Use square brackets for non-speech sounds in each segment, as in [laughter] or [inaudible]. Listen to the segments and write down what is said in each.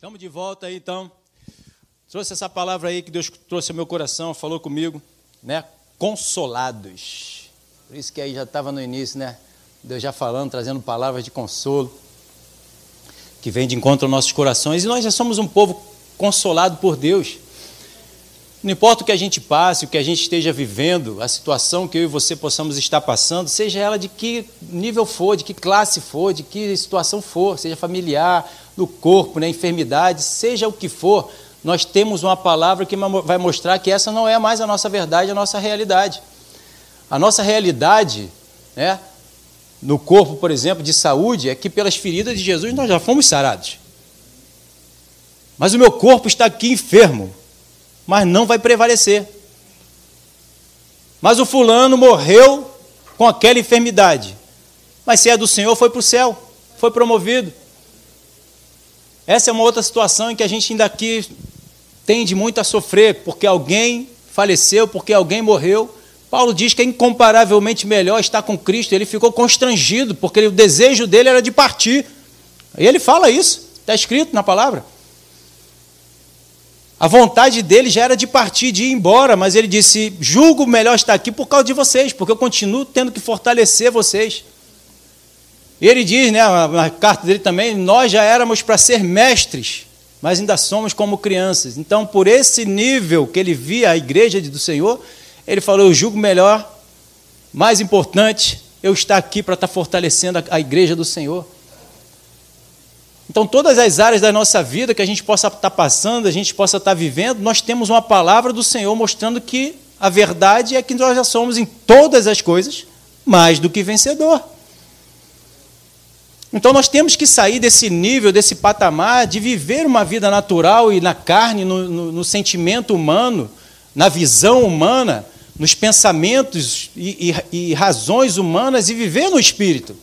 Estamos de volta aí, então. Trouxe essa palavra aí que Deus trouxe ao meu coração, falou comigo, né? Consolados. Por isso que aí já estava no início, né? Deus já falando, trazendo palavras de consolo, que vem de encontro aos nossos corações. E nós já somos um povo consolado por Deus. Não importa o que a gente passe, o que a gente esteja vivendo, a situação que eu e você possamos estar passando, seja ela de que nível for, de que classe for, de que situação for, seja familiar, no corpo, na enfermidade, seja o que for, nós temos uma palavra que vai mostrar que essa não é mais a nossa verdade, a nossa realidade. A nossa realidade, né, no corpo, por exemplo, de saúde, é que pelas feridas de Jesus nós já fomos sarados. Mas o meu corpo está aqui enfermo mas não vai prevalecer. Mas o fulano morreu com aquela enfermidade. Mas se é do Senhor, foi para o céu, foi promovido. Essa é uma outra situação em que a gente ainda aqui tende muito a sofrer, porque alguém faleceu, porque alguém morreu. Paulo diz que é incomparavelmente melhor estar com Cristo. Ele ficou constrangido, porque o desejo dele era de partir. E ele fala isso, está escrito na palavra. A vontade dele já era de partir, de ir embora, mas ele disse: julgo melhor estar aqui por causa de vocês, porque eu continuo tendo que fortalecer vocês. E ele diz, né, na carta dele também: nós já éramos para ser mestres, mas ainda somos como crianças. Então, por esse nível que ele via a igreja do Senhor, ele falou: eu julgo melhor, mais importante, eu estar aqui para estar fortalecendo a igreja do Senhor. Então, todas as áreas da nossa vida que a gente possa estar passando, a gente possa estar vivendo, nós temos uma palavra do Senhor mostrando que a verdade é que nós já somos em todas as coisas mais do que vencedor. Então, nós temos que sair desse nível, desse patamar de viver uma vida natural e na carne, no, no, no sentimento humano, na visão humana, nos pensamentos e, e, e razões humanas e viver no espírito.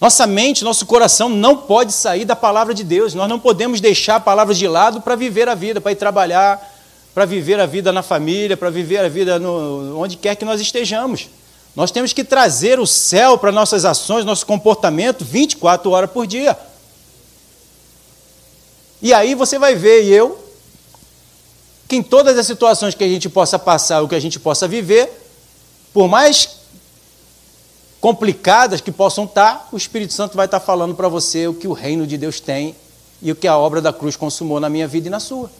Nossa mente, nosso coração não pode sair da palavra de Deus. Nós não podemos deixar a palavra de lado para viver a vida, para ir trabalhar, para viver a vida na família, para viver a vida no, onde quer que nós estejamos. Nós temos que trazer o céu para nossas ações, nosso comportamento 24 horas por dia. E aí você vai ver, e eu, que em todas as situações que a gente possa passar, o que a gente possa viver, por mais complicadas que possam estar, o Espírito Santo vai estar falando para você o que o reino de Deus tem e o que a obra da cruz consumou na minha vida e na sua.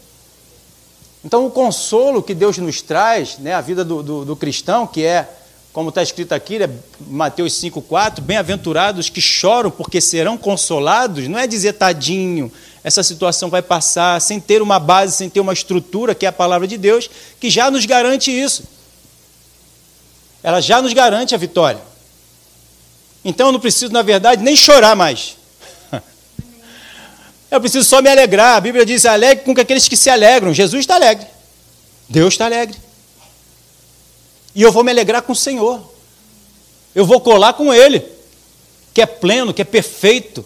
Então, o consolo que Deus nos traz, né, a vida do, do, do cristão, que é, como está escrito aqui, né, Mateus 5,4, bem-aventurados que choram porque serão consolados, não é dizer tadinho, essa situação vai passar, sem ter uma base, sem ter uma estrutura, que é a palavra de Deus, que já nos garante isso. Ela já nos garante a vitória. Então eu não preciso, na verdade, nem chorar mais. [laughs] Eu preciso só me alegrar. A Bíblia diz: alegre com aqueles que se alegram. Jesus está alegre. Deus está alegre. E eu vou me alegrar com o Senhor. Eu vou colar com Ele, que é pleno, que é perfeito,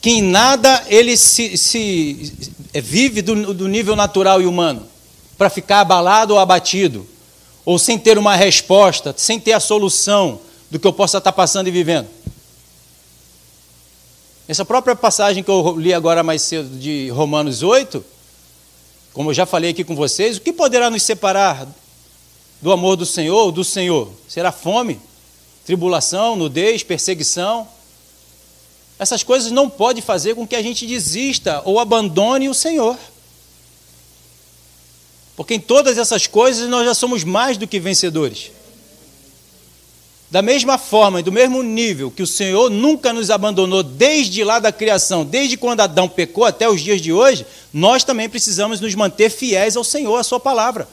que em nada ele se, se é, vive do, do nível natural e humano, para ficar abalado ou abatido, ou sem ter uma resposta, sem ter a solução, do que eu possa estar passando e vivendo. Essa própria passagem que eu li agora mais cedo de Romanos 8, como eu já falei aqui com vocês, o que poderá nos separar do amor do Senhor, do Senhor? Será fome, tribulação, nudez, perseguição? Essas coisas não podem fazer com que a gente desista ou abandone o Senhor. Porque em todas essas coisas nós já somos mais do que vencedores. Da mesma forma e do mesmo nível que o Senhor nunca nos abandonou desde lá da criação, desde quando Adão pecou até os dias de hoje, nós também precisamos nos manter fiéis ao Senhor, à Sua palavra.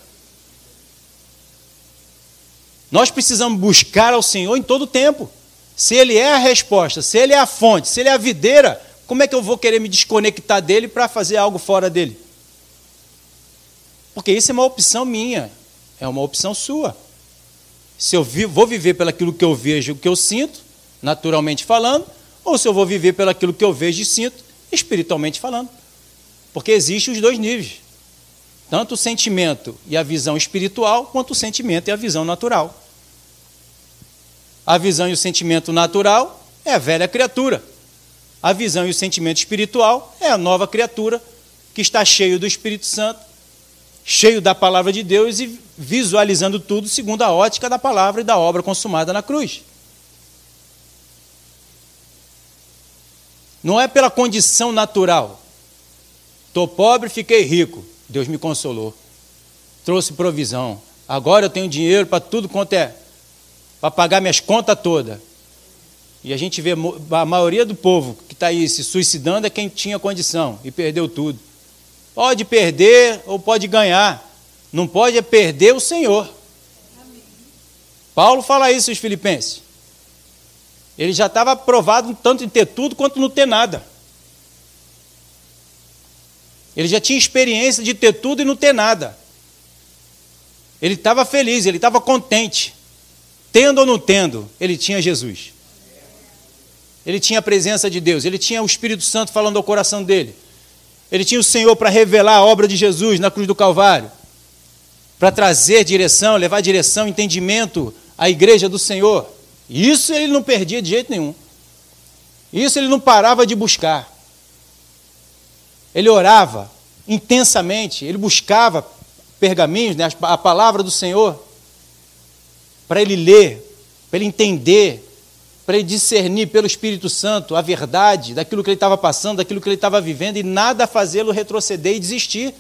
Nós precisamos buscar ao Senhor em todo o tempo. Se Ele é a resposta, se Ele é a fonte, se Ele é a videira, como é que eu vou querer me desconectar dele para fazer algo fora dele? Porque isso é uma opção minha, é uma opção sua se eu vou viver pelaquilo que eu vejo, que eu sinto, naturalmente falando, ou se eu vou viver pelaquilo que eu vejo e sinto, espiritualmente falando. Porque existem os dois níveis. Tanto o sentimento e a visão espiritual, quanto o sentimento e a visão natural. A visão e o sentimento natural é a velha criatura. A visão e o sentimento espiritual é a nova criatura que está cheio do Espírito Santo, cheio da palavra de Deus e visualizando tudo segundo a ótica da palavra e da obra consumada na cruz. Não é pela condição natural. Estou pobre, fiquei rico. Deus me consolou. Trouxe provisão. Agora eu tenho dinheiro para tudo quanto é. Para pagar minhas contas todas. E a gente vê a maioria do povo que está aí se suicidando é quem tinha condição e perdeu tudo. Pode perder ou pode ganhar. Não pode é perder o Senhor. Amém. Paulo fala isso aos filipenses. Ele já estava provado tanto em ter tudo quanto não ter nada. Ele já tinha experiência de ter tudo e não ter nada. Ele estava feliz, ele estava contente. Tendo ou não tendo, ele tinha Jesus. Ele tinha a presença de Deus, ele tinha o Espírito Santo falando ao coração dele. Ele tinha o Senhor para revelar a obra de Jesus na cruz do Calvário, para trazer direção, levar direção, entendimento à igreja do Senhor. Isso ele não perdia de jeito nenhum. Isso ele não parava de buscar. Ele orava intensamente, ele buscava pergaminhos, né, a palavra do Senhor, para ele ler, para ele entender, para ele discernir pelo Espírito Santo a verdade daquilo que ele estava passando, daquilo que ele estava vivendo e nada fazê-lo retroceder e desistir.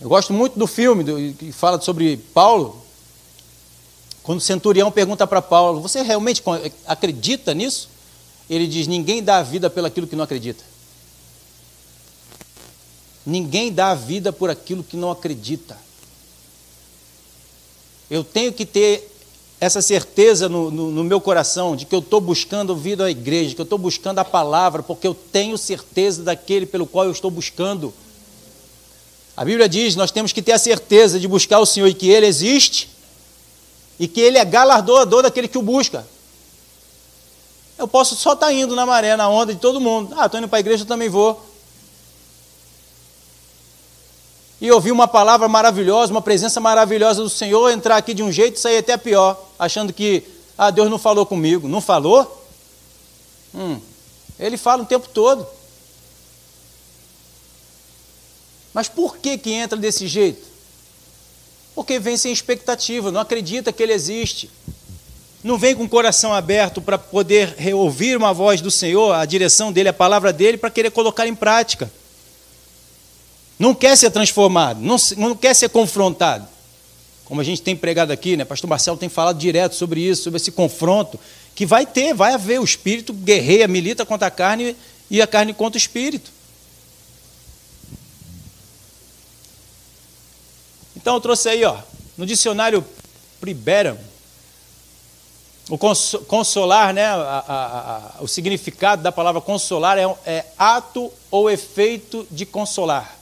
Eu gosto muito do filme do, que fala sobre Paulo, quando o centurião pergunta para Paulo: Você realmente acredita nisso? Ele diz: Ninguém dá a vida pelo aquilo que não acredita. Ninguém dá a vida por aquilo que não acredita. Eu tenho que ter essa certeza no, no, no meu coração de que eu estou buscando vida à igreja, que eu estou buscando a palavra, porque eu tenho certeza daquele pelo qual eu estou buscando. A Bíblia diz: nós temos que ter a certeza de buscar o Senhor e que Ele existe e que Ele é galardoador daquele que o busca. Eu posso só estar tá indo na maré, na onda de todo mundo. Ah, estou indo para a igreja, eu também vou. E ouvir uma palavra maravilhosa, uma presença maravilhosa do Senhor, entrar aqui de um jeito e sair até pior, achando que, ah, Deus não falou comigo. Não falou? Hum, ele fala o tempo todo. Mas por que que entra desse jeito? Porque vem sem expectativa, não acredita que ele existe. Não vem com o coração aberto para poder ouvir uma voz do Senhor, a direção dele, a palavra dele, para querer colocar em prática não quer ser transformado, não, não quer ser confrontado. Como a gente tem pregado aqui, né? Pastor Marcelo tem falado direto sobre isso, sobre esse confronto, que vai ter, vai haver. O espírito guerreia, milita contra a carne e a carne contra o espírito. Então eu trouxe aí, ó, no dicionário Priberam, o consolar, né, a, a, a, o significado da palavra consolar é, é ato ou efeito de consolar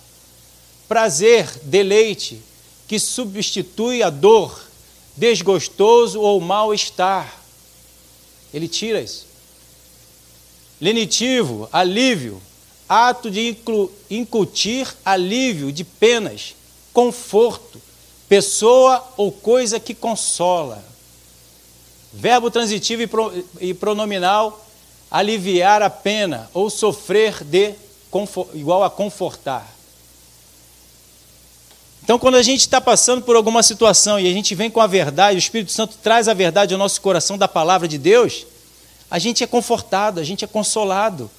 prazer, deleite, que substitui a dor, desgostoso ou mal-estar. Ele tira isso. Lenitivo, alívio, ato de incutir alívio de penas, conforto, pessoa ou coisa que consola. Verbo transitivo e pronominal, aliviar a pena ou sofrer de igual a confortar. Então, quando a gente está passando por alguma situação e a gente vem com a verdade, o Espírito Santo traz a verdade ao nosso coração da palavra de Deus, a gente é confortado, a gente é consolado.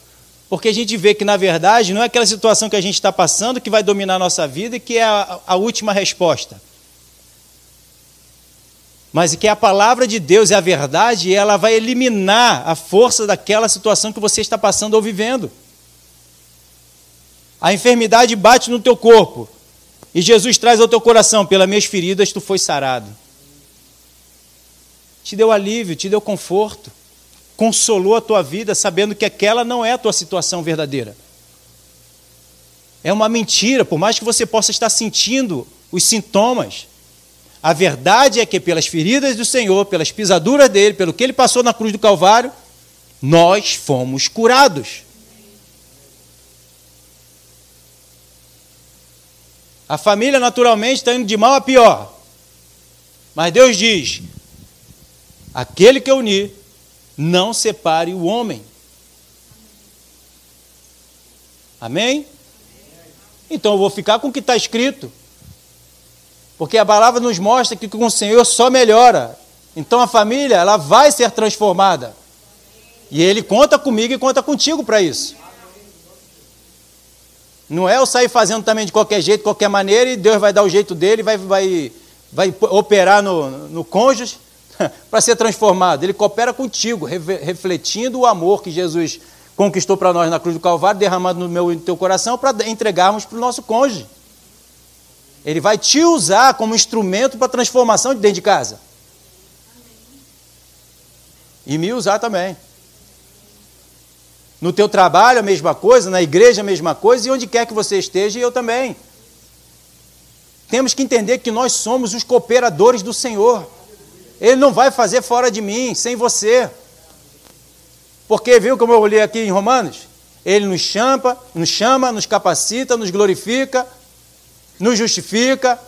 Porque a gente vê que, na verdade, não é aquela situação que a gente está passando que vai dominar a nossa vida e que é a, a última resposta. Mas que a palavra de Deus é a verdade e ela vai eliminar a força daquela situação que você está passando ou vivendo. A enfermidade bate no teu corpo, e Jesus traz ao teu coração: pelas minhas feridas tu foi sarado. Te deu alívio, te deu conforto, consolou a tua vida, sabendo que aquela não é a tua situação verdadeira. É uma mentira, por mais que você possa estar sentindo os sintomas. A verdade é que pelas feridas do Senhor, pelas pisaduras dele, pelo que ele passou na cruz do Calvário, nós fomos curados. A família, naturalmente, está indo de mal a pior. Mas Deus diz: aquele que eu uni, não separe o homem. Amém? Então eu vou ficar com o que está escrito. Porque a palavra nos mostra que com o Senhor só melhora. Então a família, ela vai ser transformada. E Ele conta comigo e conta contigo para isso. Não é eu sair fazendo também de qualquer jeito, de qualquer maneira, e Deus vai dar o jeito dele, vai, vai, vai operar no, no cônjuge [laughs] para ser transformado. Ele coopera contigo, refletindo o amor que Jesus conquistou para nós na cruz do Calvário, derramado no meu no teu coração, para entregarmos para o nosso cônjuge. Ele vai te usar como instrumento para transformação de dentro de casa. E me usar também. No teu trabalho a mesma coisa, na igreja a mesma coisa, e onde quer que você esteja, eu também. Temos que entender que nós somos os cooperadores do Senhor. Ele não vai fazer fora de mim, sem você. Porque, viu como eu li aqui em Romanos? Ele nos chama, nos chama, nos capacita, nos glorifica, nos justifica.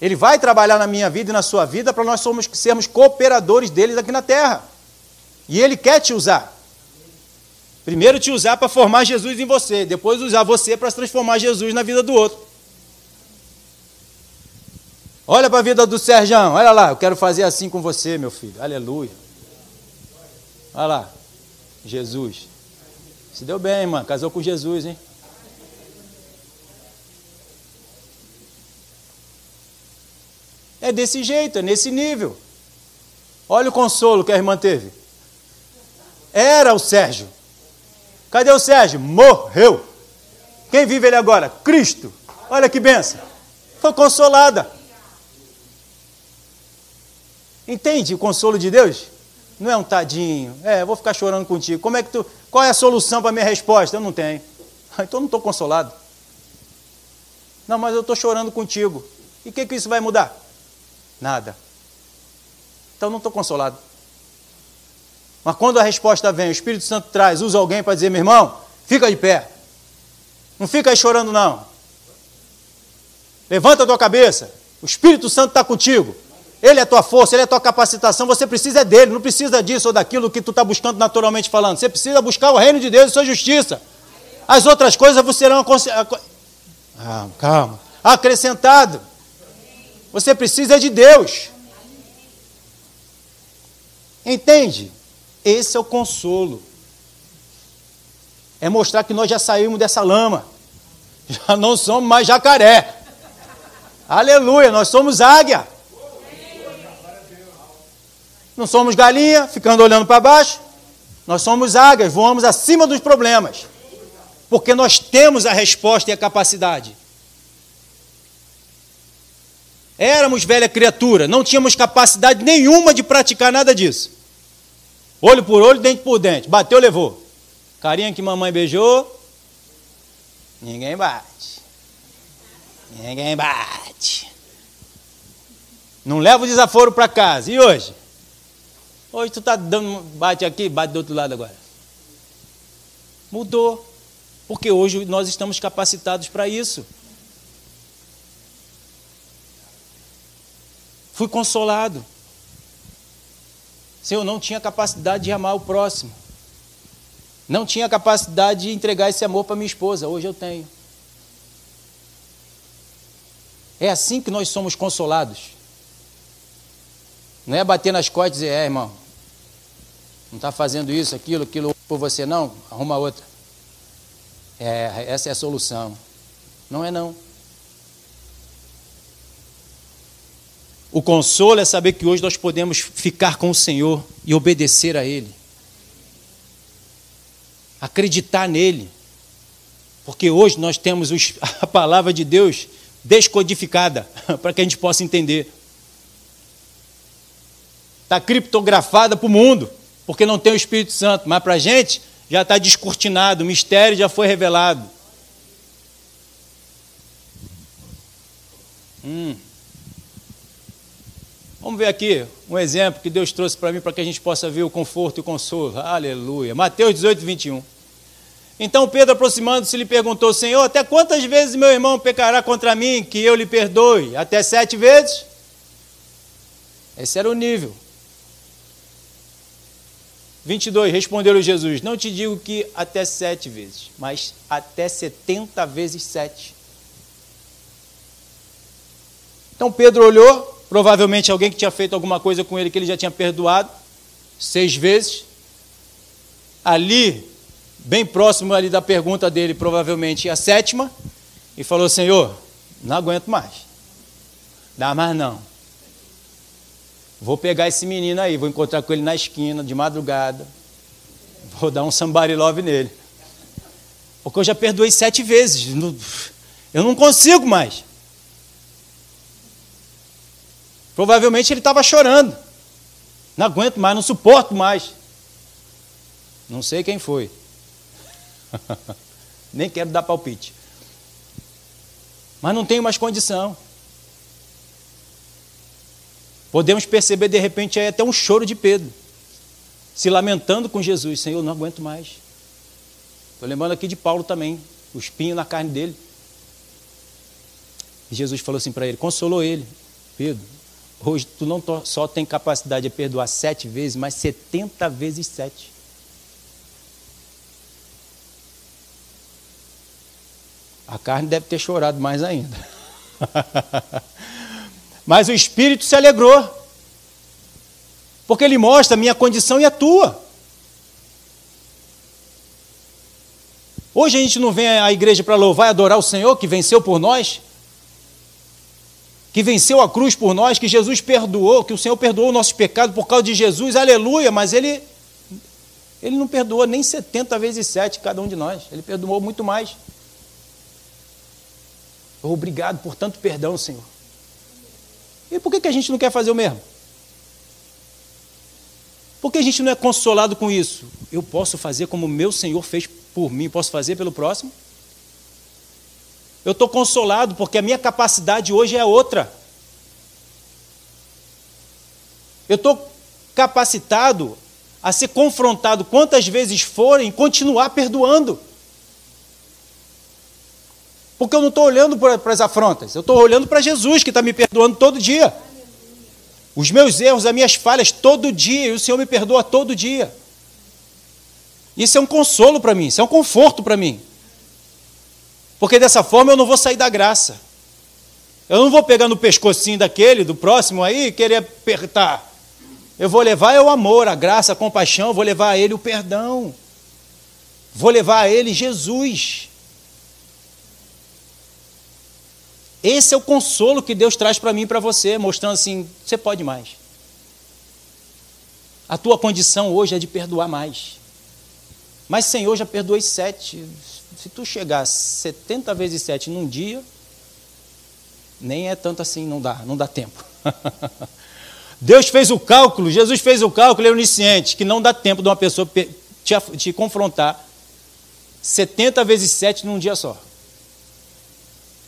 Ele vai trabalhar na minha vida e na sua vida para nós somos, sermos cooperadores dele aqui na terra. E ele quer te usar. Primeiro te usar para formar Jesus em você, depois usar você para transformar Jesus na vida do outro. Olha para a vida do Serjão, olha lá, eu quero fazer assim com você, meu filho. Aleluia. Olha lá, Jesus. Se deu bem, mano, casou com Jesus, hein? É desse jeito, é nesse nível. Olha o consolo que a irmã teve. Era o Sérgio. Cadê o Sérgio? Morreu. Quem vive ele agora? Cristo. Olha que benção. Foi consolada. Entende o consolo de Deus? Não é um tadinho. É, vou ficar chorando contigo. Como é que tu. Qual é a solução para a minha resposta? Eu não tenho. [laughs] Então eu não estou consolado. Não, mas eu estou chorando contigo. E o que, que isso vai mudar? Nada. Então não estou consolado. Mas quando a resposta vem, o Espírito Santo traz, usa alguém para dizer, meu irmão, fica de pé. Não fica aí chorando, não. Levanta a tua cabeça. O Espírito Santo está contigo. Ele é a tua força, ele é a tua capacitação, você precisa dele, não precisa disso ou daquilo que tu está buscando naturalmente falando. Você precisa buscar o reino de Deus e sua justiça. As outras coisas serão ah, calma, acrescentado. Você precisa de Deus. Entende? Esse é o consolo. É mostrar que nós já saímos dessa lama. Já não somos mais jacaré. Aleluia, nós somos águia. Não somos galinha, ficando olhando para baixo. Nós somos águias, voamos acima dos problemas. Porque nós temos a resposta e a capacidade. Éramos velha criatura, não tínhamos capacidade nenhuma de praticar nada disso. Olho por olho, dente por dente. Bateu, levou. Carinha que mamãe beijou. Ninguém bate. Ninguém bate. Não leva o desaforo para casa. E hoje? Hoje tu está dando, bate aqui, bate do outro lado agora. Mudou. Porque hoje nós estamos capacitados para isso. Fui consolado. Se eu não tinha capacidade de amar o próximo. Não tinha capacidade de entregar esse amor para minha esposa. Hoje eu tenho. É assim que nós somos consolados. Não é bater nas costas e dizer, é, irmão, não está fazendo isso, aquilo, aquilo por você, não, arruma outra. É, essa é a solução. Não é não. O consolo é saber que hoje nós podemos ficar com o Senhor e obedecer a Ele. Acreditar nele. Porque hoje nós temos [laughs] a palavra de Deus descodificada [laughs] para que a gente possa entender. Está criptografada para o mundo porque não tem o Espírito Santo, mas para a gente já está descortinado, o mistério já foi revelado. Hum. Vamos ver aqui um exemplo que Deus trouxe para mim para que a gente possa ver o conforto e o consolo. Aleluia. Mateus 18, 21. Então Pedro, aproximando-se, lhe perguntou: Senhor, até quantas vezes meu irmão pecará contra mim que eu lhe perdoe? Até sete vezes? Esse era o nível. 22, respondeu-lhe Jesus: Não te digo que até sete vezes, mas até setenta vezes sete. Então Pedro olhou, provavelmente alguém que tinha feito alguma coisa com ele que ele já tinha perdoado, seis vezes. Ali, bem próximo ali da pergunta dele, provavelmente a sétima, e falou: Senhor, não aguento mais. Dá mais não. Vou pegar esse menino aí, vou encontrar com ele na esquina, de madrugada. Vou dar um somebody love nele. Porque eu já perdoei sete vezes. Eu não consigo mais. Provavelmente ele estava chorando. Não aguento mais, não suporto mais. Não sei quem foi. [laughs] Nem quero dar palpite. Mas não tenho mais condição. Podemos perceber de repente aí até um choro de Pedro, se lamentando com Jesus: Senhor, não aguento mais. Estou lembrando aqui de Paulo também, o espinho na carne dele. E Jesus falou assim para ele: consolou ele, Pedro, Hoje tu não só tem capacidade de perdoar sete vezes, mas setenta vezes sete. A carne deve ter chorado mais ainda. [laughs] mas o espírito se alegrou. Porque ele mostra a minha condição e a tua. Hoje a gente não vem à igreja para louvar e adorar o Senhor que venceu por nós que venceu a cruz por nós, que Jesus perdoou, que o Senhor perdoou o nosso pecado por causa de Jesus, aleluia, mas ele, ele não perdoou nem 70 vezes 7 cada um de nós, ele perdoou muito mais. Obrigado por tanto perdão, Senhor. E por que, que a gente não quer fazer o mesmo? Por que a gente não é consolado com isso? Eu posso fazer como meu Senhor fez por mim, posso fazer pelo próximo? Eu estou consolado porque a minha capacidade hoje é outra. Eu estou capacitado a ser confrontado quantas vezes forem e continuar perdoando. Porque eu não estou olhando para as afrontas, eu estou olhando para Jesus que está me perdoando todo dia. Os meus erros, as minhas falhas todo dia, e o Senhor me perdoa todo dia. Isso é um consolo para mim, isso é um conforto para mim. Porque dessa forma eu não vou sair da graça. Eu não vou pegar no pescocinho daquele, do próximo aí, e querer apertar. Eu vou levar é o amor, a graça, a compaixão, vou levar a ele o perdão. Vou levar a ele Jesus. Esse é o consolo que Deus traz para mim e para você, mostrando assim: você pode mais. A tua condição hoje é de perdoar mais. Mas, Senhor, já perdoei sete se tu chegar 70 vezes 7 num dia, nem é tanto assim, não dá, não dá tempo. [laughs] Deus fez o cálculo, Jesus fez o cálculo, ele é onisciente, que não dá tempo de uma pessoa te, te confrontar 70 vezes 7 num dia só.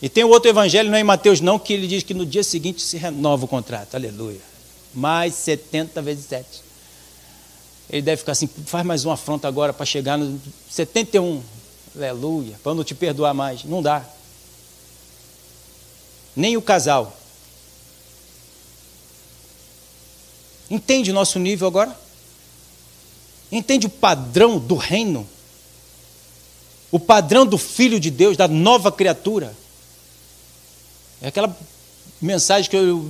E tem outro evangelho, não é em Mateus não, que ele diz que no dia seguinte se renova o contrato. Aleluia. Mais 70 vezes 7. Ele deve ficar assim, faz mais uma afronta agora para chegar no 71. Aleluia. Para não te perdoar mais. Não dá. Nem o casal. Entende o nosso nível agora? Entende o padrão do reino? O padrão do Filho de Deus, da nova criatura? É aquela mensagem que eu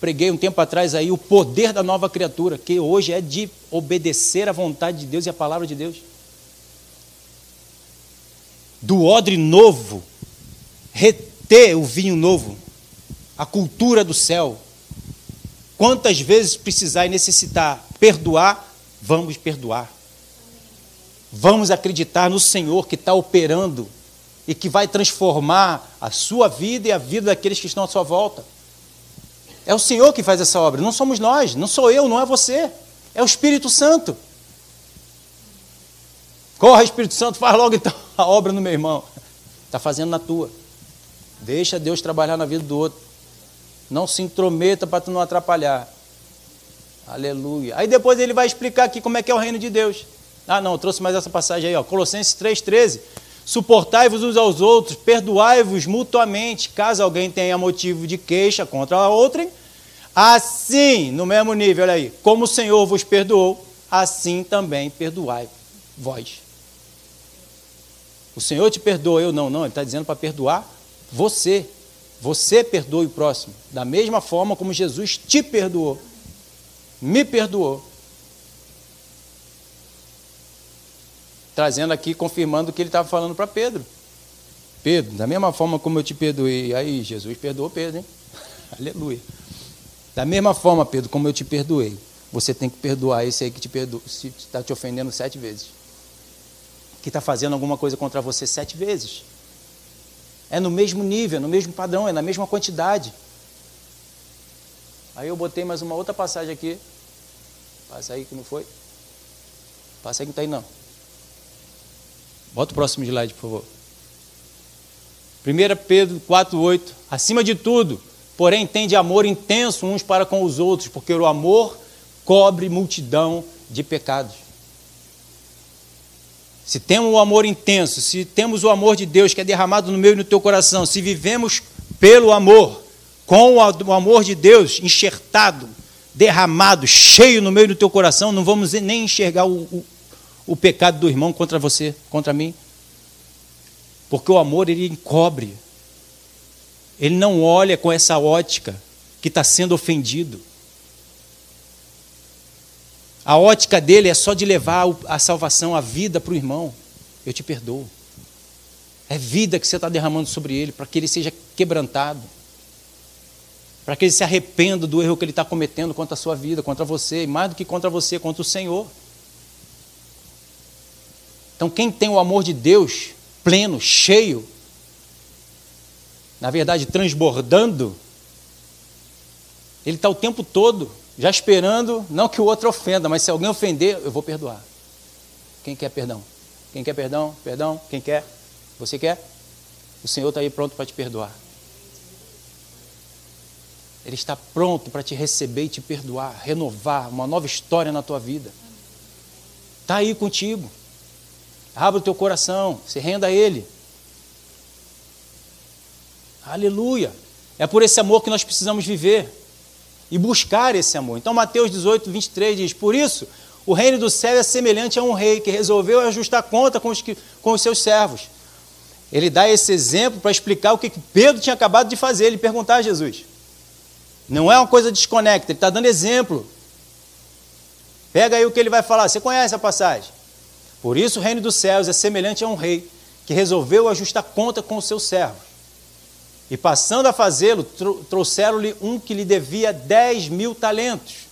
preguei um tempo atrás aí, o poder da nova criatura, que hoje é de obedecer à vontade de Deus e à palavra de Deus do odre novo, reter o vinho novo, a cultura do céu. Quantas vezes precisar e necessitar perdoar, vamos perdoar. Vamos acreditar no Senhor que está operando e que vai transformar a sua vida e a vida daqueles que estão à sua volta. É o Senhor que faz essa obra, não somos nós, não sou eu, não é você, é o Espírito Santo. Corre, Espírito Santo, faz logo então a obra no meu irmão. Está fazendo na tua. Deixa Deus trabalhar na vida do outro. Não se intrometa para tu não atrapalhar. Aleluia. Aí depois ele vai explicar aqui como é que é o reino de Deus. Ah, não, trouxe mais essa passagem aí, ó. Colossenses 3,13. Suportai-vos uns aos outros, perdoai-vos mutuamente, caso alguém tenha motivo de queixa contra a outrem. Assim, no mesmo nível, olha aí, como o Senhor vos perdoou, assim também perdoai vós. O Senhor te perdoa, eu não, não, ele está dizendo para perdoar você. Você perdoe o próximo, da mesma forma como Jesus te perdoou, me perdoou. Trazendo aqui, confirmando o que ele estava falando para Pedro. Pedro, da mesma forma como eu te perdoei, aí Jesus perdoou Pedro, hein? [laughs] Aleluia. Da mesma forma, Pedro, como eu te perdoei, você tem que perdoar esse aí que te perdoa, está te ofendendo sete vezes. Que está fazendo alguma coisa contra você sete vezes. É no mesmo nível, é no mesmo padrão, é na mesma quantidade. Aí eu botei mais uma outra passagem aqui. Passa aí que não foi. Passa aí que não está aí não. Bota o próximo slide, por favor. 1 Pedro 4,8. Acima de tudo, porém, tende amor intenso uns para com os outros, porque o amor cobre multidão de pecados. Se temos o amor intenso, se temos o amor de Deus que é derramado no meu e no teu coração, se vivemos pelo amor, com o amor de Deus enxertado, derramado, cheio no meio do teu coração, não vamos nem enxergar o, o, o pecado do irmão contra você, contra mim. Porque o amor ele encobre. Ele não olha com essa ótica que está sendo ofendido. A ótica dele é só de levar a salvação, a vida para o irmão. Eu te perdoo. É vida que você está derramando sobre ele, para que ele seja quebrantado. Para que ele se arrependa do erro que ele está cometendo contra a sua vida, contra você, e mais do que contra você, contra o Senhor. Então, quem tem o amor de Deus pleno, cheio, na verdade transbordando, ele está o tempo todo já esperando, não que o outro ofenda, mas se alguém ofender, eu vou perdoar. Quem quer perdão? Quem quer perdão? Perdão? Quem quer? Você quer? O Senhor está aí pronto para te perdoar. Ele está pronto para te receber e te perdoar, renovar uma nova história na tua vida. Está aí contigo. Abra o teu coração, se renda a Ele. Aleluia. É por esse amor que nós precisamos viver e buscar esse amor. Então, Mateus 18, 23 diz: Por isso, o reino do céu é semelhante a um rei que resolveu ajustar conta com os, que, com os seus servos. Ele dá esse exemplo para explicar o que Pedro tinha acabado de fazer, ele perguntar a Jesus. Não é uma coisa desconecta, ele está dando exemplo. Pega aí o que ele vai falar. Você conhece a passagem? Por isso o reino dos céus é semelhante a um rei que resolveu ajustar conta com os seus servos. E passando a fazê-lo, trouxeram-lhe um que lhe devia dez mil talentos.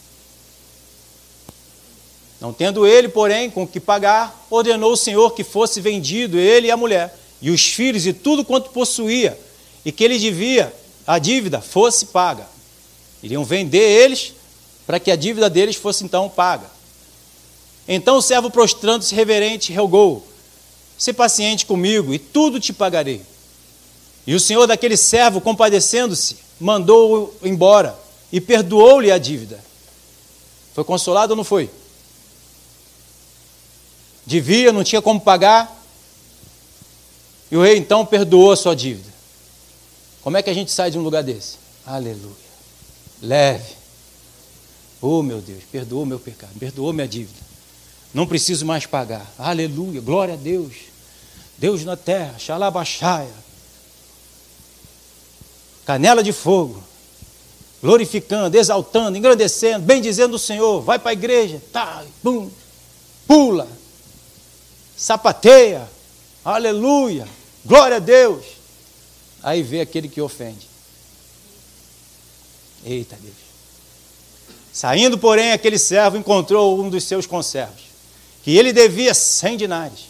Não tendo ele, porém, com que pagar, ordenou o Senhor que fosse vendido ele e a mulher, e os filhos e tudo quanto possuía, e que ele devia, a dívida, fosse paga. Iriam vender eles para que a dívida deles fosse então paga. Então o servo prostrando-se reverente rogou: Se paciente comigo, e tudo te pagarei. E o senhor daquele servo, compadecendo-se, mandou-o embora e perdoou-lhe a dívida. Foi consolado ou não foi? Devia, não tinha como pagar. E o rei então perdoou a sua dívida. Como é que a gente sai de um lugar desse? Aleluia. Leve. Oh, meu Deus, perdoou meu pecado, perdoou minha dívida. Não preciso mais pagar. Aleluia, glória a Deus. Deus na terra, xalabaxaia canela de fogo, glorificando, exaltando, engrandecendo, bendizendo o Senhor, vai para a igreja, tá, bum, pula, sapateia, aleluia, glória a Deus. Aí vê aquele que ofende. Eita Deus. Saindo, porém, aquele servo encontrou um dos seus conservos, que ele devia cem dinares,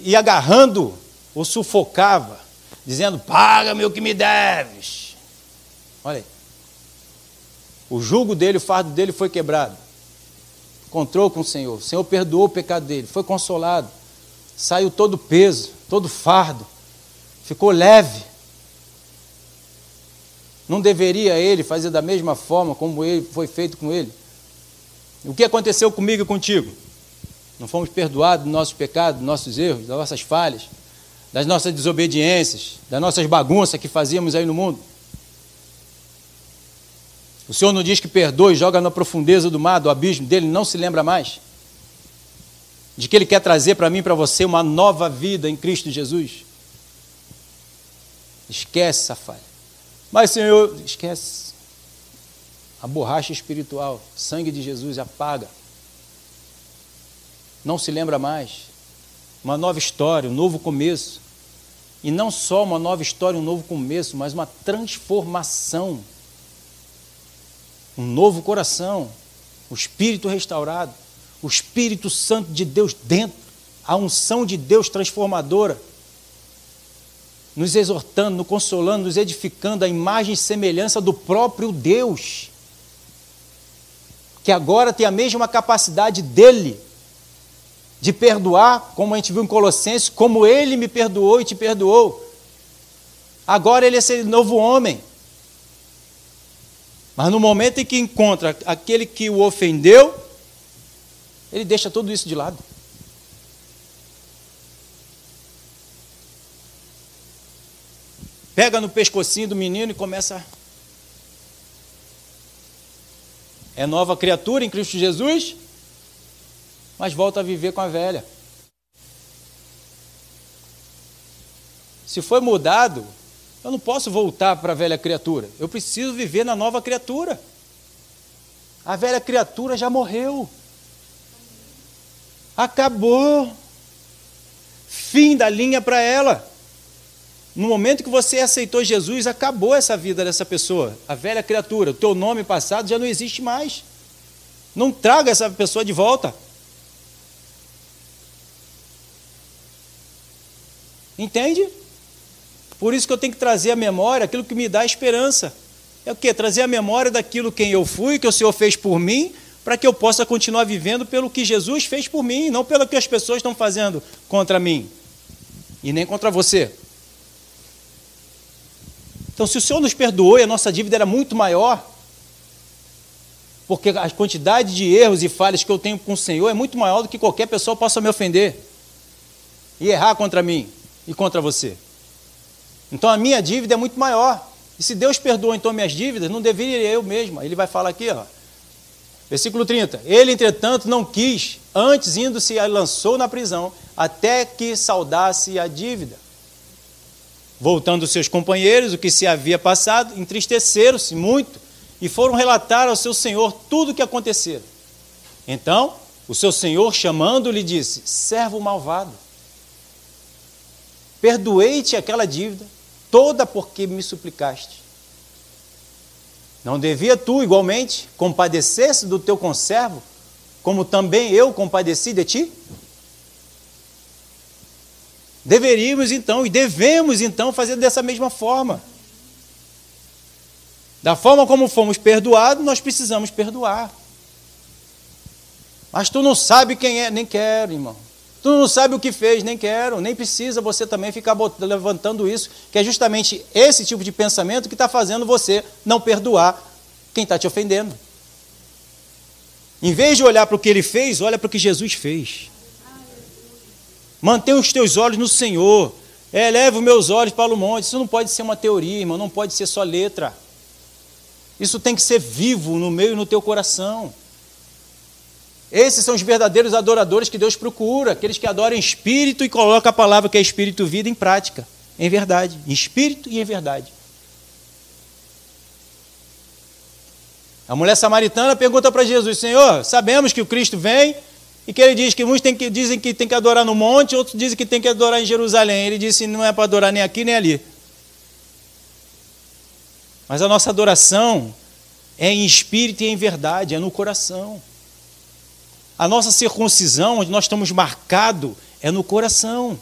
e agarrando, o sufocava, dizendo: Paga-me o que me deves. Olha aí. O jugo dele, o fardo dele foi quebrado. Encontrou com o Senhor. O Senhor perdoou o pecado dele, foi consolado. Saiu todo o peso, todo o fardo. Ficou leve. Não deveria ele fazer da mesma forma como ele foi feito com ele? O que aconteceu comigo e contigo? Não fomos perdoados dos nossos pecados, dos nossos erros, das nossas falhas das nossas desobediências, das nossas bagunças que fazíamos aí no mundo. O Senhor não diz que perdoa e joga na profundeza do mar, do abismo dele, não se lembra mais? De que ele quer trazer para mim e para você uma nova vida em Cristo Jesus? Esquece essa falha. Mas, Senhor, esquece. A borracha espiritual, sangue de Jesus apaga. Não se lembra mais. Uma nova história, um novo começo. E não só uma nova história, um novo começo, mas uma transformação. Um novo coração, o espírito restaurado, o Espírito Santo de Deus dentro, a unção de Deus transformadora. Nos exortando, nos consolando, nos edificando a imagem e semelhança do próprio Deus, que agora tem a mesma capacidade dele de perdoar, como a gente viu em Colossenses, como ele me perdoou e te perdoou. Agora ele é esse novo homem. Mas no momento em que encontra aquele que o ofendeu, ele deixa tudo isso de lado. pega no pescocinho do menino e começa. É nova criatura em Cristo Jesus, mas volta a viver com a velha. Se foi mudado, eu não posso voltar para a velha criatura. Eu preciso viver na nova criatura. A velha criatura já morreu. Acabou. Fim da linha para ela. No momento que você aceitou Jesus, acabou essa vida dessa pessoa, a velha criatura. O teu nome passado já não existe mais. Não traga essa pessoa de volta. Entende? Por isso que eu tenho que trazer à memória aquilo que me dá esperança. É o quê? Trazer a memória daquilo quem eu fui, que o Senhor fez por mim, para que eu possa continuar vivendo pelo que Jesus fez por mim, não pelo que as pessoas estão fazendo contra mim. E nem contra você. Então, se o Senhor nos perdoou e a nossa dívida era muito maior, porque a quantidade de erros e falhas que eu tenho com o Senhor é muito maior do que qualquer pessoa possa me ofender e errar contra mim e contra você. Então a minha dívida é muito maior. E se Deus perdoa então minhas dívidas, não deveria eu mesmo. Ele vai falar aqui, ó. Versículo 30. Ele, entretanto, não quis, antes indo-se lançou na prisão, até que saudasse a dívida. Voltando seus companheiros, o que se havia passado, entristeceram-se muito e foram relatar ao seu senhor tudo o que acontecera. Então, o seu senhor, chamando-lhe, disse: Servo malvado, perdoei-te aquela dívida, toda porque me suplicaste. Não devia tu, igualmente, compadecer-se do teu conservo, como também eu compadeci de ti? Deveríamos então e devemos então fazer dessa mesma forma. Da forma como fomos perdoados, nós precisamos perdoar. Mas tu não sabe quem é, nem quero, irmão. Tu não sabe o que fez, nem quero, nem precisa você também ficar levantando isso, que é justamente esse tipo de pensamento que está fazendo você não perdoar quem está te ofendendo. Em vez de olhar para o que ele fez, olha para o que Jesus fez. Mantenha os teus olhos no Senhor. Eleva os meus olhos para o monte. Isso não pode ser uma teoria, irmão, não pode ser só letra. Isso tem que ser vivo no meio e no teu coração. Esses são os verdadeiros adoradores que Deus procura, aqueles que adoram em espírito e colocam a palavra que é espírito vida em prática, em verdade, em espírito e em verdade. A mulher samaritana pergunta para Jesus: Senhor, sabemos que o Cristo vem e que ele diz que uns que, dizem que tem que adorar no monte, outros dizem que tem que adorar em Jerusalém. Ele disse não é para adorar nem aqui nem ali. Mas a nossa adoração é em espírito e em verdade, é no coração. A nossa circuncisão, onde nós estamos marcados, é no coração.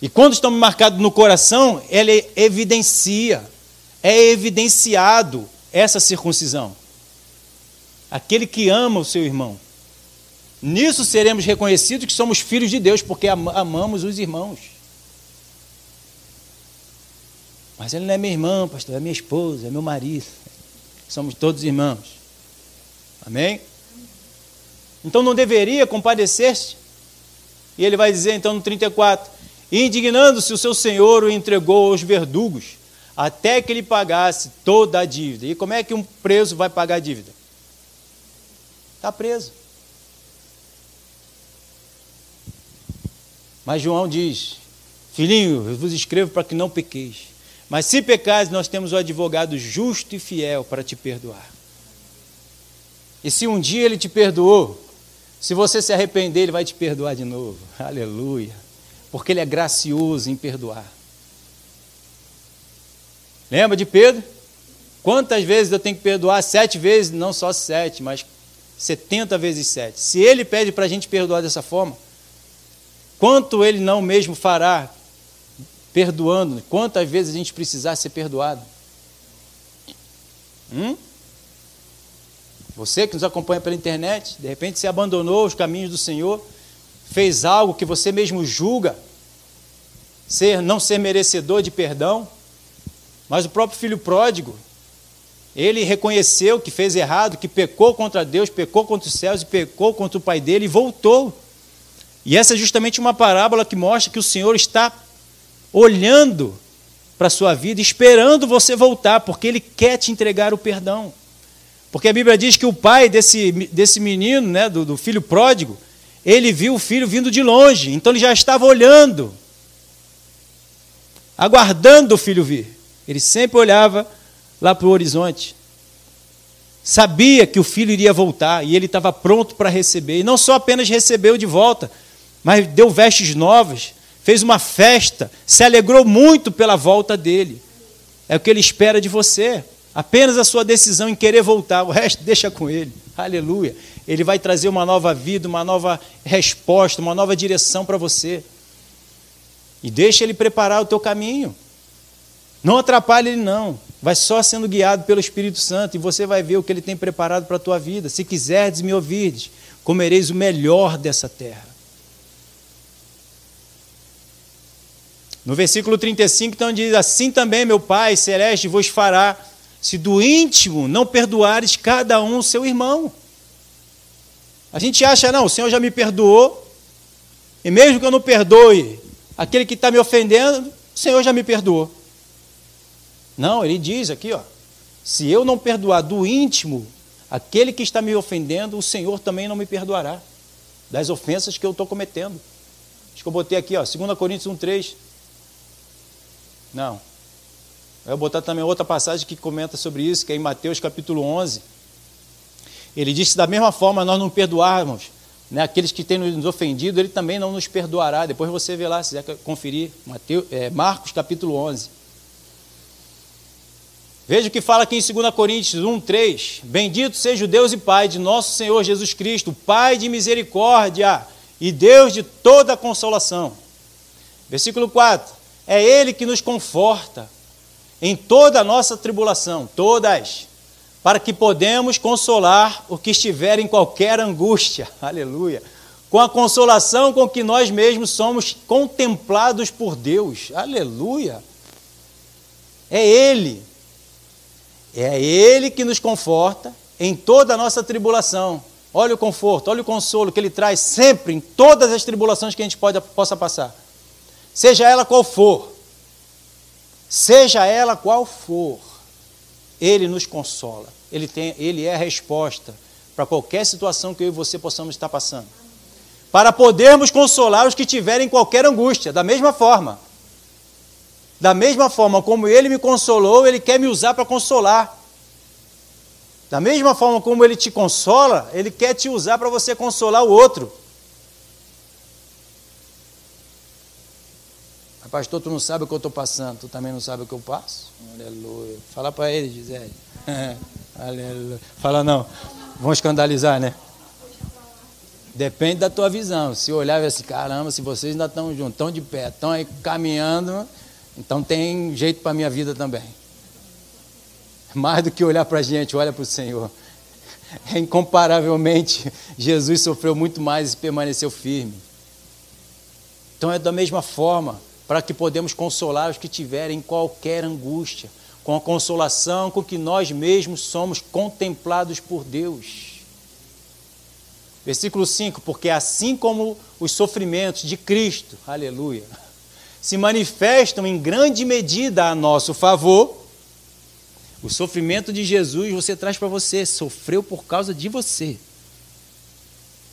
E quando estamos marcados no coração, ela evidencia, é evidenciado essa circuncisão. Aquele que ama o seu irmão Nisso seremos reconhecidos que somos filhos de Deus, porque amamos os irmãos. Mas ele não é minha irmã, pastor, é minha esposa, é meu marido. Somos todos irmãos. Amém? Então não deveria compadecer-se? E ele vai dizer então no 34: Indignando-se o seu senhor o entregou aos verdugos, até que ele pagasse toda a dívida. E como é que um preso vai pagar a dívida? Está preso. Mas João diz: Filhinho, eu vos escrevo para que não pequeis. Mas se pecares, nós temos o advogado justo e fiel para te perdoar. E se um dia ele te perdoou, se você se arrepender, ele vai te perdoar de novo. [laughs] Aleluia. Porque ele é gracioso em perdoar. Lembra de Pedro? Quantas vezes eu tenho que perdoar? Sete vezes, não só sete, mas setenta vezes sete. Se ele pede para a gente perdoar dessa forma, quanto ele não mesmo fará perdoando? Quantas vezes a gente precisar ser perdoado? Hum? Você que nos acompanha pela internet, de repente você abandonou os caminhos do Senhor, fez algo que você mesmo julga ser não ser merecedor de perdão, mas o próprio filho pródigo, ele reconheceu que fez errado, que pecou contra Deus, pecou contra os céus e pecou contra o pai dele e voltou. E essa é justamente uma parábola que mostra que o Senhor está olhando para a sua vida, esperando você voltar, porque ele quer te entregar o perdão. Porque a Bíblia diz que o pai desse, desse menino, né, do, do filho pródigo, ele viu o filho vindo de longe, então ele já estava olhando, aguardando o filho vir. Ele sempre olhava lá para o horizonte. Sabia que o filho iria voltar e ele estava pronto para receber. E não só apenas recebeu de volta, mas deu vestes novas, fez uma festa, se alegrou muito pela volta dele. É o que ele espera de você. Apenas a sua decisão em querer voltar, o resto deixa com ele. Aleluia. Ele vai trazer uma nova vida, uma nova resposta, uma nova direção para você. E deixa ele preparar o teu caminho. Não atrapalhe ele não. Vai só sendo guiado pelo Espírito Santo e você vai ver o que ele tem preparado para a tua vida. Se quiserdes me ouvirdes, comereis o melhor dessa terra. No versículo 35, então diz: Assim também meu Pai celeste vos fará se do íntimo não perdoares cada um o seu irmão. A gente acha, não, o Senhor já me perdoou, e mesmo que eu não perdoe aquele que está me ofendendo, o Senhor já me perdoou. Não, ele diz aqui, ó, se eu não perdoar do íntimo aquele que está me ofendendo, o Senhor também não me perdoará das ofensas que eu estou cometendo. Acho que eu botei aqui, ó, 2 Coríntios 1,3. Não, eu vou botar também outra passagem que comenta sobre isso, que é em Mateus capítulo 11. Ele disse da mesma forma nós não perdoarmos né, aqueles que têm nos ofendido, ele também não nos perdoará. Depois você vê lá, se quiser conferir, Mateus, é, Marcos capítulo 11. Veja o que fala aqui em 2 Coríntios 1, 3. Bendito seja o Deus e Pai de nosso Senhor Jesus Cristo, Pai de misericórdia e Deus de toda consolação. Versículo 4. É Ele que nos conforta em toda a nossa tribulação, todas, para que podemos consolar o que estiver em qualquer angústia, [laughs] aleluia, com a consolação com que nós mesmos somos contemplados por Deus, aleluia. É Ele, é Ele que nos conforta em toda a nossa tribulação. Olha o conforto, olha o consolo que Ele traz sempre em todas as tribulações que a gente pode, possa passar, seja ela qual for seja ela qual for, Ele nos consola. Ele, tem, ele é a resposta para qualquer situação que eu e você possamos estar passando. Para podermos consolar os que tiverem qualquer angústia, da mesma forma. Da mesma forma como Ele me consolou, Ele quer me usar para consolar. Da mesma forma como Ele te consola, Ele quer te usar para você consolar o outro. Pastor, tu não sabe o que eu estou passando, tu também não sabe o que eu passo? Aleluia. Fala para ele, Gisele. [laughs] Aleluia. Fala não. Vão escandalizar, né? Depende da tua visão. Se olhar e assim, caramba, se vocês ainda estão juntos, estão de pé, estão aí caminhando, então tem jeito para a minha vida também. Mais do que olhar para a gente, olha para o Senhor. É [laughs] incomparavelmente, Jesus sofreu muito mais e permaneceu firme. Então é da mesma forma para que podemos consolar os que tiverem qualquer angústia, com a consolação com que nós mesmos somos contemplados por Deus. Versículo 5: Porque assim como os sofrimentos de Cristo, aleluia, se manifestam em grande medida a nosso favor, o sofrimento de Jesus você traz para você, sofreu por causa de você.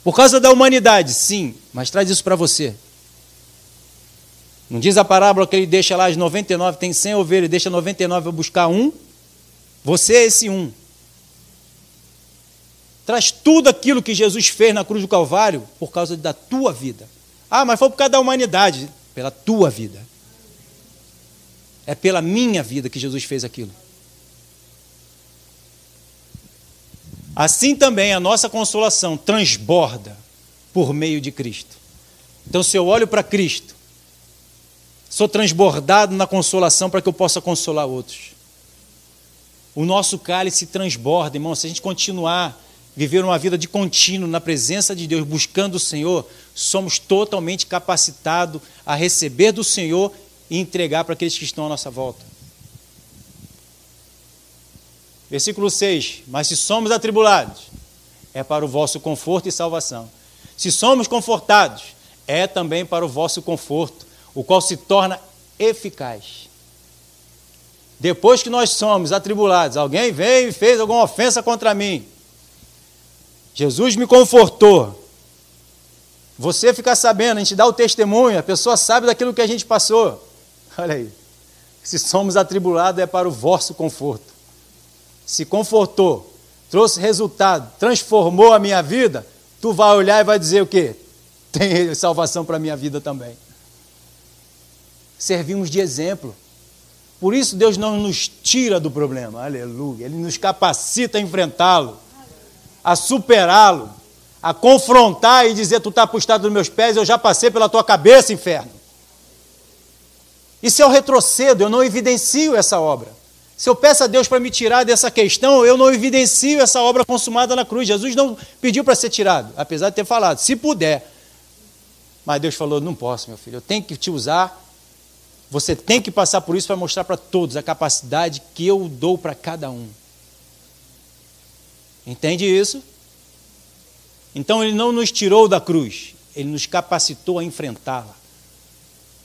Por causa da humanidade, sim, mas traz isso para você. Não diz a parábola que ele deixa lá as 99, tem 100 ovelhas, deixa 99 para buscar um? Você é esse um. Traz tudo aquilo que Jesus fez na cruz do Calvário por causa da tua vida. Ah, mas foi por causa da humanidade. Pela tua vida. É pela minha vida que Jesus fez aquilo. Assim também a nossa consolação transborda por meio de Cristo. Então, se eu olho para Cristo, sou transbordado na consolação para que eu possa consolar outros. O nosso cálice transborda, irmão. Se a gente continuar viver uma vida de contínuo na presença de Deus, buscando o Senhor, somos totalmente capacitados a receber do Senhor e entregar para aqueles que estão à nossa volta. Versículo 6: Mas se somos atribulados, é para o vosso conforto e salvação. Se somos confortados, é também para o vosso conforto, o qual se torna eficaz. Depois que nós somos atribulados, alguém veio e fez alguma ofensa contra mim, Jesus me confortou. Você ficar sabendo, a gente dá o testemunho, a pessoa sabe daquilo que a gente passou. [laughs] Olha aí. Se somos atribulados, é para o vosso conforto. Se confortou, trouxe resultado, transformou a minha vida, tu vai olhar e vai dizer o quê? [laughs] Tem salvação para a minha vida também. Servimos de exemplo. Por isso Deus não nos tira do problema, aleluia. Ele nos capacita a enfrentá-lo a superá-lo, a confrontar e dizer: Tu está apostado nos meus pés, eu já passei pela tua cabeça, inferno. E se eu retrocedo, eu não evidencio essa obra. Se eu peço a Deus para me tirar dessa questão, eu não evidencio essa obra consumada na cruz. Jesus não pediu para ser tirado, apesar de ter falado, se puder. Mas Deus falou: Não posso, meu filho, eu tenho que te usar. Você tem que passar por isso para mostrar para todos a capacidade que eu dou para cada um. Entende isso? Então ele não nos tirou da cruz, ele nos capacitou a enfrentá-la.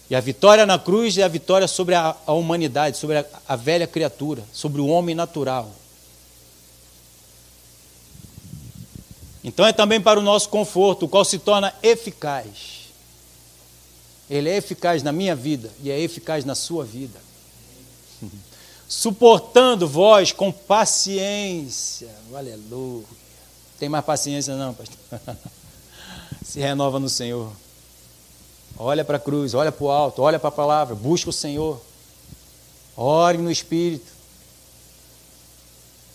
E a vitória na cruz é a vitória sobre a, a humanidade, sobre a, a velha criatura, sobre o homem natural. Então é também para o nosso conforto, o qual se torna eficaz. Ele é eficaz na minha vida e é eficaz na sua vida. suportando vós com paciência. Aleluia. Tem mais paciência não, pastor? [laughs] Se renova no Senhor. Olha para a cruz, olha para o alto, olha para a palavra, busca o Senhor. Ore no Espírito.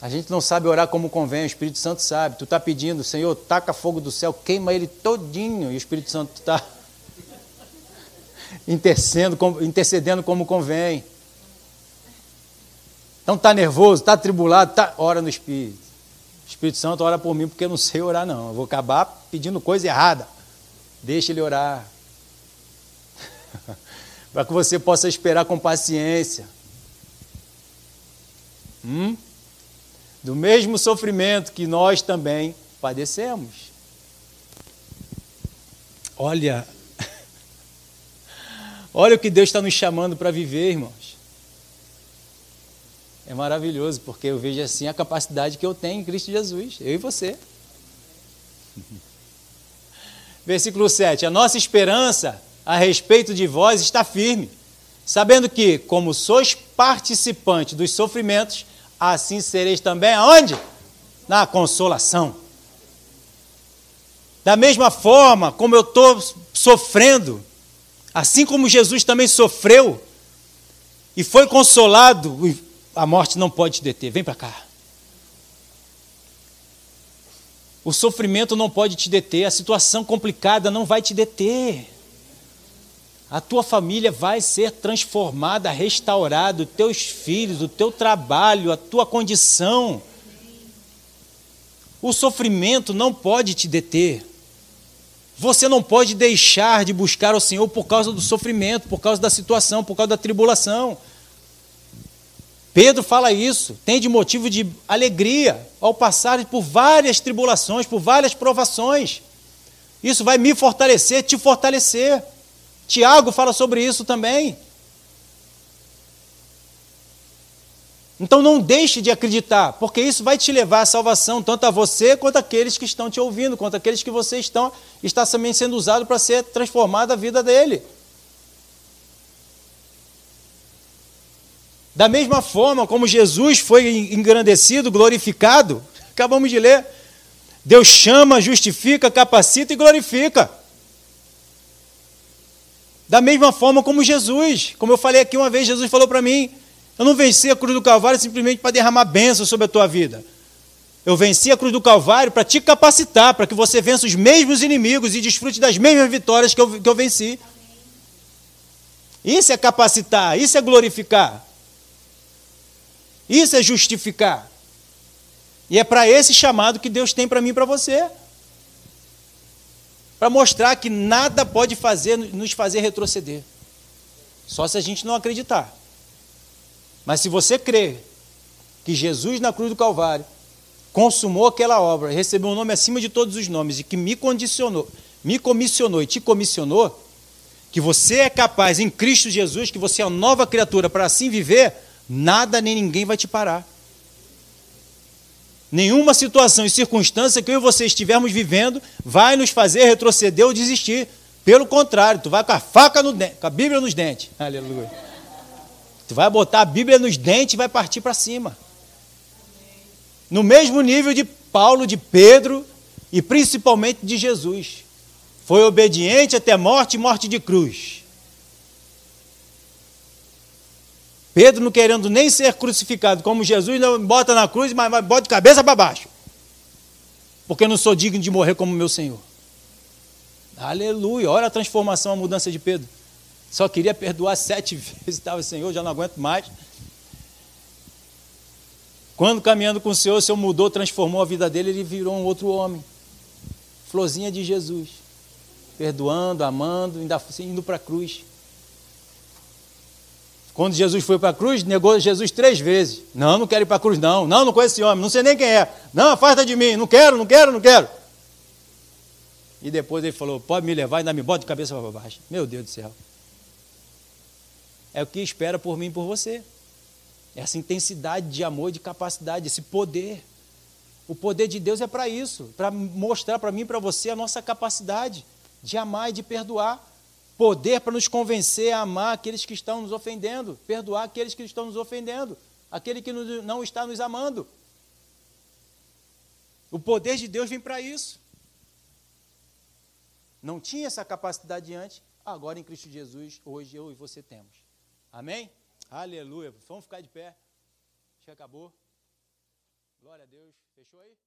A gente não sabe orar como convém, o Espírito Santo sabe. Tu está pedindo, Senhor, taca fogo do céu, queima ele todinho, e o Espírito Santo está intercedendo como convém. Então está nervoso, está tribulado, tá, ora no Espírito. Espírito Santo ora por mim porque eu não sei orar não. Eu vou acabar pedindo coisa errada. Deixa ele orar. [laughs] Para que você possa esperar com paciência. Hum? Do mesmo sofrimento que nós também padecemos. Olha, olha o que Deus está nos chamando para viver, irmãos. É maravilhoso, porque eu vejo assim a capacidade que eu tenho em Cristo Jesus, eu e você. [laughs] Versículo 7: A nossa esperança a respeito de vós está firme, sabendo que, como sois participantes dos sofrimentos, assim sereis também aonde? Na consolação. Da mesma forma como eu estou sofrendo, assim como Jesus também sofreu e foi consolado, a morte não pode te deter. Vem para cá. O sofrimento não pode te deter, a situação complicada não vai te deter. A tua família vai ser transformada, restaurada, os teus filhos, o teu trabalho, a tua condição. O sofrimento não pode te deter. Você não pode deixar de buscar o Senhor por causa do sofrimento, por causa da situação, por causa da tribulação. Pedro fala isso, tem de motivo de alegria ao passar por várias tribulações, por várias provações. Isso vai me fortalecer, te fortalecer. Tiago fala sobre isso também. Então não deixe de acreditar, porque isso vai te levar à salvação, tanto a você quanto aqueles que estão te ouvindo, quanto aqueles que você estão, está também sendo usado para ser transformada a vida dele. Da mesma forma como Jesus foi engrandecido, glorificado, acabamos de ler, Deus chama, justifica, capacita e glorifica. Da mesma forma como Jesus, como eu falei aqui uma vez, Jesus falou para mim: eu não venci a cruz do Calvário simplesmente para derramar bênção sobre a tua vida. Eu venci a cruz do Calvário para te capacitar, para que você vença os mesmos inimigos e desfrute das mesmas vitórias que eu, que eu venci. Isso é capacitar, isso é glorificar. Isso é justificar. E é para esse chamado que Deus tem para mim e para você. Para mostrar que nada pode fazer nos fazer retroceder. Só se a gente não acreditar. Mas se você crê que Jesus na cruz do Calvário consumou aquela obra, recebeu um nome acima de todos os nomes e que me condicionou, me comissionou e te comissionou, que você é capaz em Cristo Jesus, que você é uma nova criatura para assim viver, nada nem ninguém vai te parar. Nenhuma situação e circunstância que eu e você estivermos vivendo vai nos fazer retroceder ou desistir. Pelo contrário, tu vai com a faca no dente, com a Bíblia nos dentes. Aleluia. Tu vai botar a Bíblia nos dentes e vai partir para cima. No mesmo nível de Paulo, de Pedro e principalmente de Jesus. Foi obediente até morte e morte de cruz. Pedro não querendo nem ser crucificado como Jesus, não bota na cruz, mas bota de cabeça para baixo. Porque eu não sou digno de morrer como meu Senhor. Aleluia. Olha a transformação, a mudança de Pedro. Só queria perdoar sete [laughs] vezes, estava, Senhor, já não aguento mais. Quando caminhando com o Senhor, o Senhor mudou, transformou a vida dele, ele virou um outro homem. Florzinha de Jesus. Perdoando, amando, indo para a cruz. Quando Jesus foi para a cruz, negou Jesus três vezes. Não, não quero ir para a cruz, não. Não, não conheço esse homem, não sei nem quem é. Não, afasta de mim, não quero, não quero, não quero. E depois ele falou: pode me levar ainda me bota de cabeça para baixo. Meu Deus do céu é o que espera por mim e por você. Essa intensidade de amor, de capacidade, esse poder. O poder de Deus é para isso, para mostrar para mim e para você a nossa capacidade de amar e de perdoar. Poder para nos convencer a amar aqueles que estão nos ofendendo, perdoar aqueles que estão nos ofendendo, aquele que não está nos amando. O poder de Deus vem para isso. Não tinha essa capacidade antes, agora em Cristo Jesus, hoje eu e você temos. Amém? Aleluia. Vamos ficar de pé. Acho que acabou. Glória a Deus. Fechou aí?